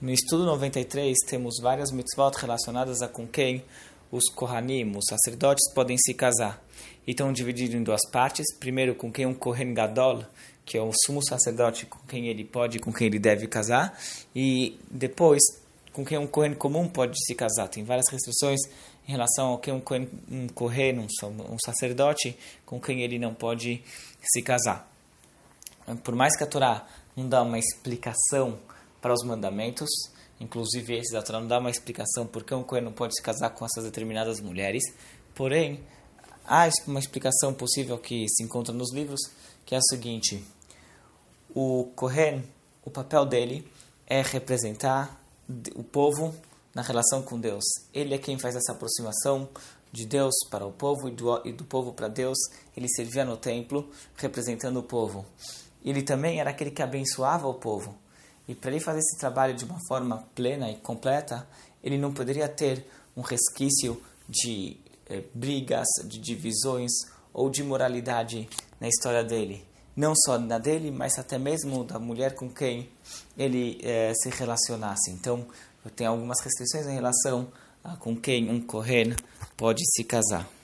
No estudo 93 temos várias mitzvot relacionadas a com quem os Kohanim, os sacerdotes, podem se casar. E estão divididos em duas partes. Primeiro, com quem um Kohen Gadol, que é o sumo sacerdote, com quem ele pode e com quem ele deve casar. E depois, com quem um Kohen comum pode se casar. Tem várias restrições em relação ao que um Kohen, um, Kohen, um, um sacerdote, com quem ele não pode se casar. Por mais que a Torá não dá uma explicação para os mandamentos, inclusive esse da Torá não dá uma explicação por que um Kohen não pode se casar com essas determinadas mulheres, porém, há uma explicação possível que se encontra nos livros, que é a seguinte, o Kohen, o papel dele é representar o povo na relação com Deus. Ele é quem faz essa aproximação de Deus para o povo e do, e do povo para Deus. Ele servia no templo representando o povo. Ele também era aquele que abençoava o povo. E para ele fazer esse trabalho de uma forma plena e completa, ele não poderia ter um resquício de eh, brigas, de divisões ou de moralidade na história dele. Não só na dele, mas até mesmo da mulher com quem ele eh, se relacionasse. Então, tem algumas restrições em relação a com quem um Kohen pode se casar.